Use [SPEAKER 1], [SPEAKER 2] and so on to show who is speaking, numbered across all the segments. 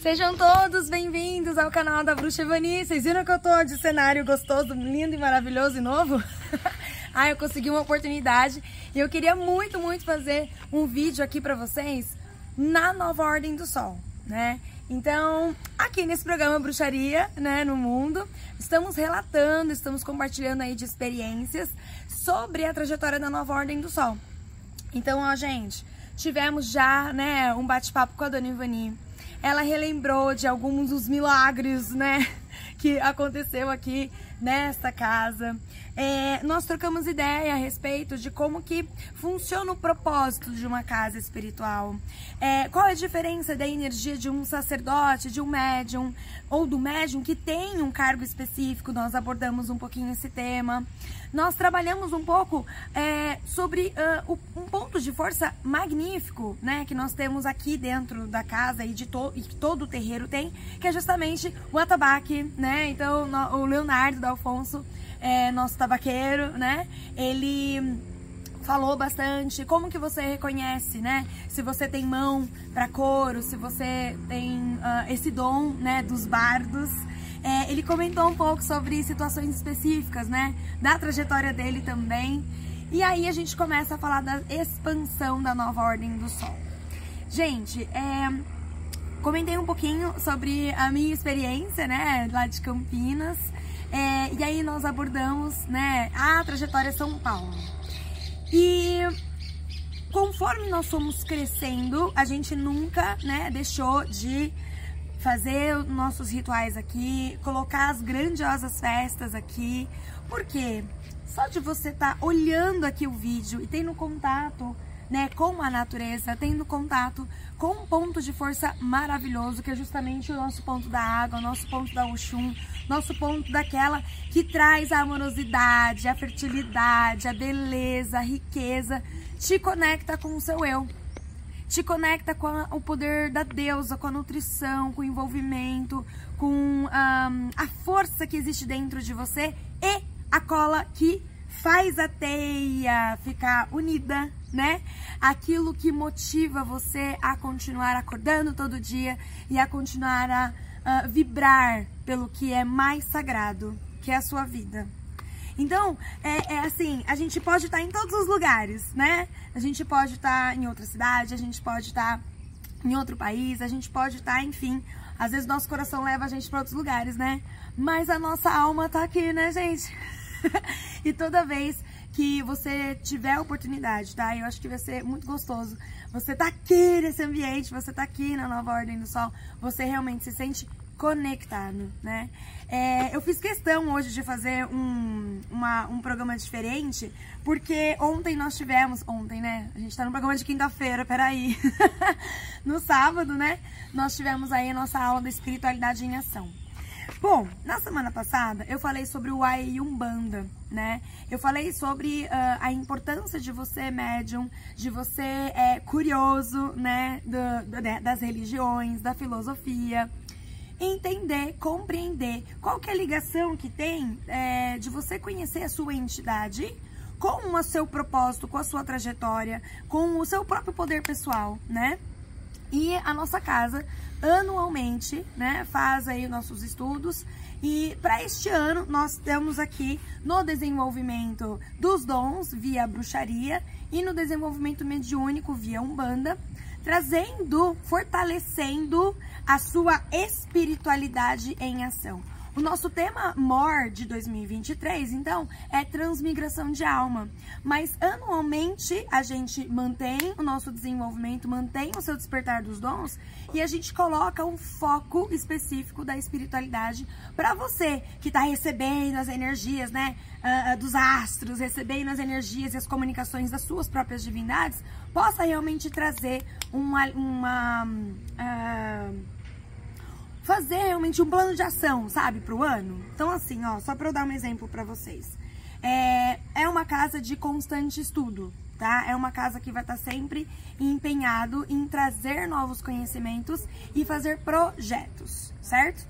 [SPEAKER 1] Sejam todos bem-vindos ao canal da Bruxa Evani. Vocês viram que eu tô de cenário gostoso, lindo e maravilhoso e novo? ah, eu consegui uma oportunidade e eu queria muito, muito fazer um vídeo aqui pra vocês na nova Ordem do Sol, né? Então, aqui nesse programa Bruxaria, né, no mundo, estamos relatando, estamos compartilhando aí de experiências sobre a trajetória da nova Ordem do Sol. Então, ó, gente, tivemos já, né, um bate-papo com a Dona Ivani, ela relembrou de alguns dos milagres, né, que aconteceu aqui nesta casa. É, nós trocamos ideia a respeito de como que funciona o propósito de uma casa espiritual. É, qual é a diferença da energia de um sacerdote, de um médium, ou do médium que tem um cargo específico. Nós abordamos um pouquinho esse tema. Nós trabalhamos um pouco é, sobre uh, um ponto de força magnífico, né, que nós temos aqui dentro da casa e de to e que todo o terreiro tem, que é justamente o atabaque, né? Então, no, o Leonardo da Alfonso, é, nosso tabaqueiro, né? Ele falou bastante como que você reconhece, né? Se você tem mão para coro, se você tem uh, esse dom, né, dos bardos. É, ele comentou um pouco sobre situações específicas, né, da trajetória dele também. E aí a gente começa a falar da expansão da nova ordem do Sol. Gente, é, comentei um pouquinho sobre a minha experiência, né, lá de Campinas. É, e aí nós abordamos, né, a trajetória São Paulo. E conforme nós fomos crescendo, a gente nunca, né, deixou de fazer os nossos rituais aqui, colocar as grandiosas festas aqui. Por quê? Só de você estar tá olhando aqui o vídeo e tendo contato né, com a natureza, tendo contato com um ponto de força maravilhoso, que é justamente o nosso ponto da água, o nosso ponto da Oxum, nosso ponto daquela que traz a amorosidade, a fertilidade, a beleza, a riqueza, te conecta com o seu eu. Te conecta com o poder da deusa, com a nutrição, com o envolvimento, com um, a força que existe dentro de você e a cola que faz a teia ficar unida, né? Aquilo que motiva você a continuar acordando todo dia e a continuar a, vibrar pelo que é mais sagrado, que é a sua vida. Então, é, é, assim, a gente pode estar em todos os lugares, né? A gente pode estar em outra cidade, a gente pode estar em outro país, a gente pode estar, enfim. Às vezes nosso coração leva a gente para outros lugares, né? Mas a nossa alma tá aqui, né, gente? e toda vez que você tiver a oportunidade, tá? Eu acho que vai ser muito gostoso. Você tá aqui nesse ambiente, você tá aqui na Nova Ordem do Sol, você realmente se sente conectado, né? É, eu fiz questão hoje de fazer um, uma, um programa diferente, porque ontem nós tivemos, ontem, né? A gente tá no programa de quinta-feira, peraí. no sábado, né? Nós tivemos aí a nossa aula da espiritualidade em ação. Bom, na semana passada eu falei sobre o Ai Umbanda, né? Eu falei sobre uh, a importância de você médium, de você é, curioso, né? Do, do, né, das religiões, da filosofia. Entender, compreender qual que é a ligação que tem é, de você conhecer a sua entidade com o seu propósito, com a sua trajetória, com o seu próprio poder pessoal, né? E a nossa casa anualmente, né, faz aí nossos estudos e para este ano nós temos aqui no desenvolvimento dos dons via bruxaria e no desenvolvimento mediúnico via umbanda, trazendo, fortalecendo a sua espiritualidade em ação. O nosso tema MOR de 2023, então, é transmigração de alma. Mas anualmente a gente mantém o nosso desenvolvimento, mantém o seu despertar dos dons e a gente coloca um foco específico da espiritualidade para você que está recebendo as energias, né, uh, dos astros, recebendo as energias e as comunicações das suas próprias divindades, possa realmente trazer uma, uma uh, fazer realmente um plano de ação, sabe, pro ano. Então, assim, ó, só pra eu dar um exemplo pra vocês. É, é uma casa de constante estudo, tá? É uma casa que vai estar tá sempre empenhado em trazer novos conhecimentos e fazer projetos, certo?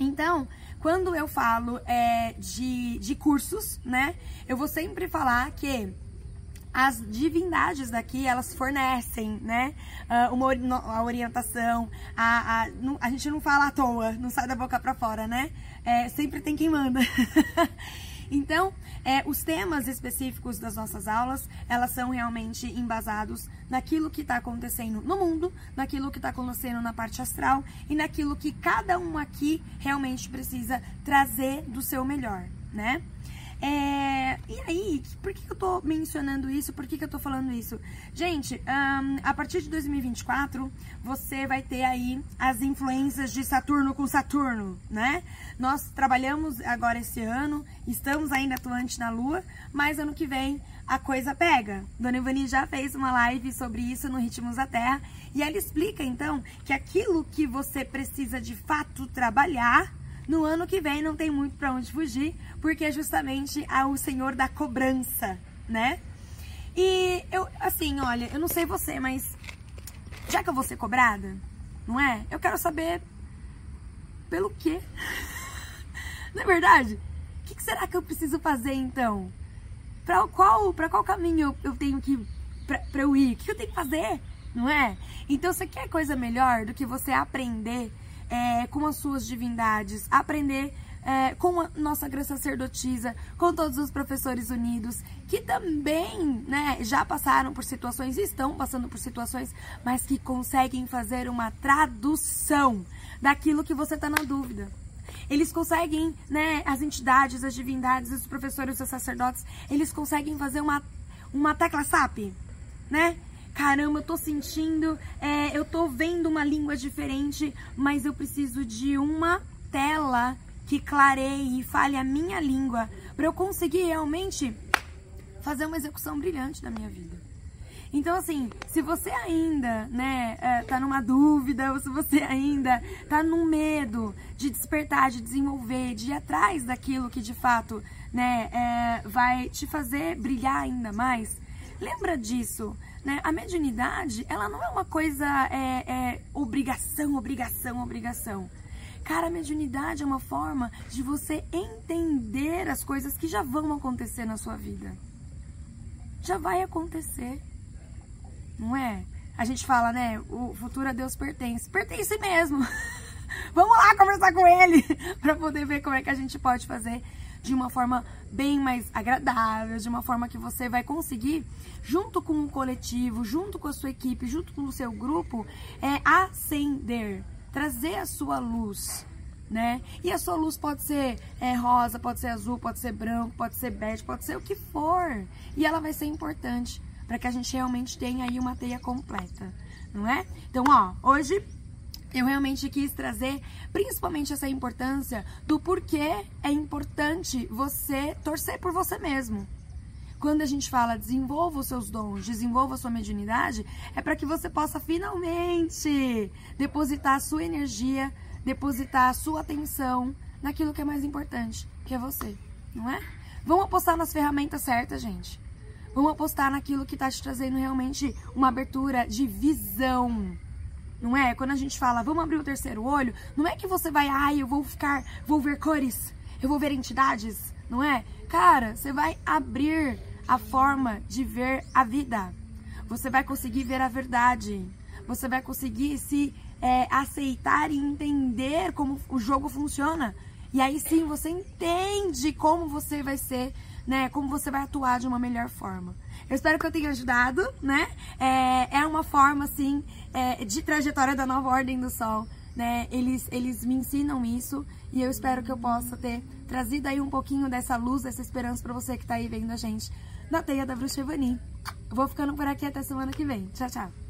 [SPEAKER 1] Então, quando eu falo é, de, de cursos, né, eu vou sempre falar que as divindades daqui, elas fornecem, né? Uh, uma, a orientação, a, a, a gente não fala à toa, não sai da boca para fora, né? É, sempre tem quem manda. Então, é, os temas específicos das nossas aulas, elas são realmente embasados naquilo que está acontecendo no mundo, naquilo que está acontecendo na parte astral e naquilo que cada um aqui realmente precisa trazer do seu melhor, né? É, e aí, por que, eu tô mencionando isso? Por que, eu tô falando isso? Gente, um, a partir de 2024, você vai ter aí as influências de Saturno com Saturno, né? Nós trabalhamos agora esse ano, estamos ainda atuantes na Lua, mas ano que vem a coisa pega. Dona Ivani já fez uma live sobre isso no Ritmos da Terra e ela explica então que aquilo que você precisa de fato trabalhar no ano que vem não tem muito para onde fugir, porque é justamente o Senhor da cobrança, né? E eu, assim, olha, eu não sei você, mas já que eu vou ser cobrada, não é? Eu quero saber pelo quê? não é verdade? O que, será que eu preciso fazer então? Para qual, pra qual caminho eu, eu tenho que pra, pra eu ir? O que eu tenho que fazer? Não é? Então, você quer coisa melhor do que você aprender é, com as suas divindades, aprender é, com a nossa graça sacerdotisa, com todos os professores unidos, que também né, já passaram por situações e estão passando por situações, mas que conseguem fazer uma tradução daquilo que você está na dúvida. Eles conseguem, né, as entidades, as divindades, os professores, os sacerdotes, eles conseguem fazer uma, uma tecla SAP, né? Caramba, eu tô sentindo, é, eu tô vendo uma língua diferente, mas eu preciso de uma tela que clareie e fale a minha língua para eu conseguir realmente fazer uma execução brilhante da minha vida. Então, assim, se você ainda, né, é, tá numa dúvida, ou se você ainda tá num medo de despertar, de desenvolver, de ir atrás daquilo que de fato, né, é, vai te fazer brilhar ainda mais, lembra disso. Né? A mediunidade, ela não é uma coisa, é, é, obrigação, obrigação, obrigação. Cara, a mediunidade é uma forma de você entender as coisas que já vão acontecer na sua vida. Já vai acontecer. Não é? A gente fala, né? O futuro a Deus pertence. Pertence mesmo. Vamos lá conversar com ele para poder ver como é que a gente pode fazer de uma forma bem mais agradável, de uma forma que você vai conseguir, junto com o coletivo, junto com a sua equipe, junto com o seu grupo, é acender, trazer a sua luz. Né? E a sua luz pode ser é, rosa, pode ser azul, pode ser branco, pode ser bege, pode ser o que for. E ela vai ser importante para que a gente realmente tenha aí uma teia completa, não é? Então, ó, hoje eu realmente quis trazer principalmente essa importância do porquê é importante você torcer por você mesmo. Quando a gente fala desenvolva os seus dons, desenvolva a sua mediunidade, é para que você possa finalmente depositar a sua energia, depositar a sua atenção naquilo que é mais importante, que é você, não é? Vamos apostar nas ferramentas certas, gente. Vamos apostar naquilo que está te trazendo realmente uma abertura de visão não é? Quando a gente fala, vamos abrir o terceiro olho, não é que você vai, ai, eu vou ficar, vou ver cores, eu vou ver entidades, não é? Cara, você vai abrir a forma de ver a vida. Você vai conseguir ver a verdade. Você vai conseguir se é, aceitar e entender como o jogo funciona. E aí sim você entende como você vai ser, né? Como você vai atuar de uma melhor forma. Eu espero que eu tenha ajudado, né? É, é uma forma, assim, é, de trajetória da nova ordem do sol, né? Eles, eles me ensinam isso e eu espero que eu possa ter trazido aí um pouquinho dessa luz, dessa esperança para você que tá aí vendo a gente na Teia da Bruxa Evani. Vou ficando por aqui até semana que vem. Tchau, tchau.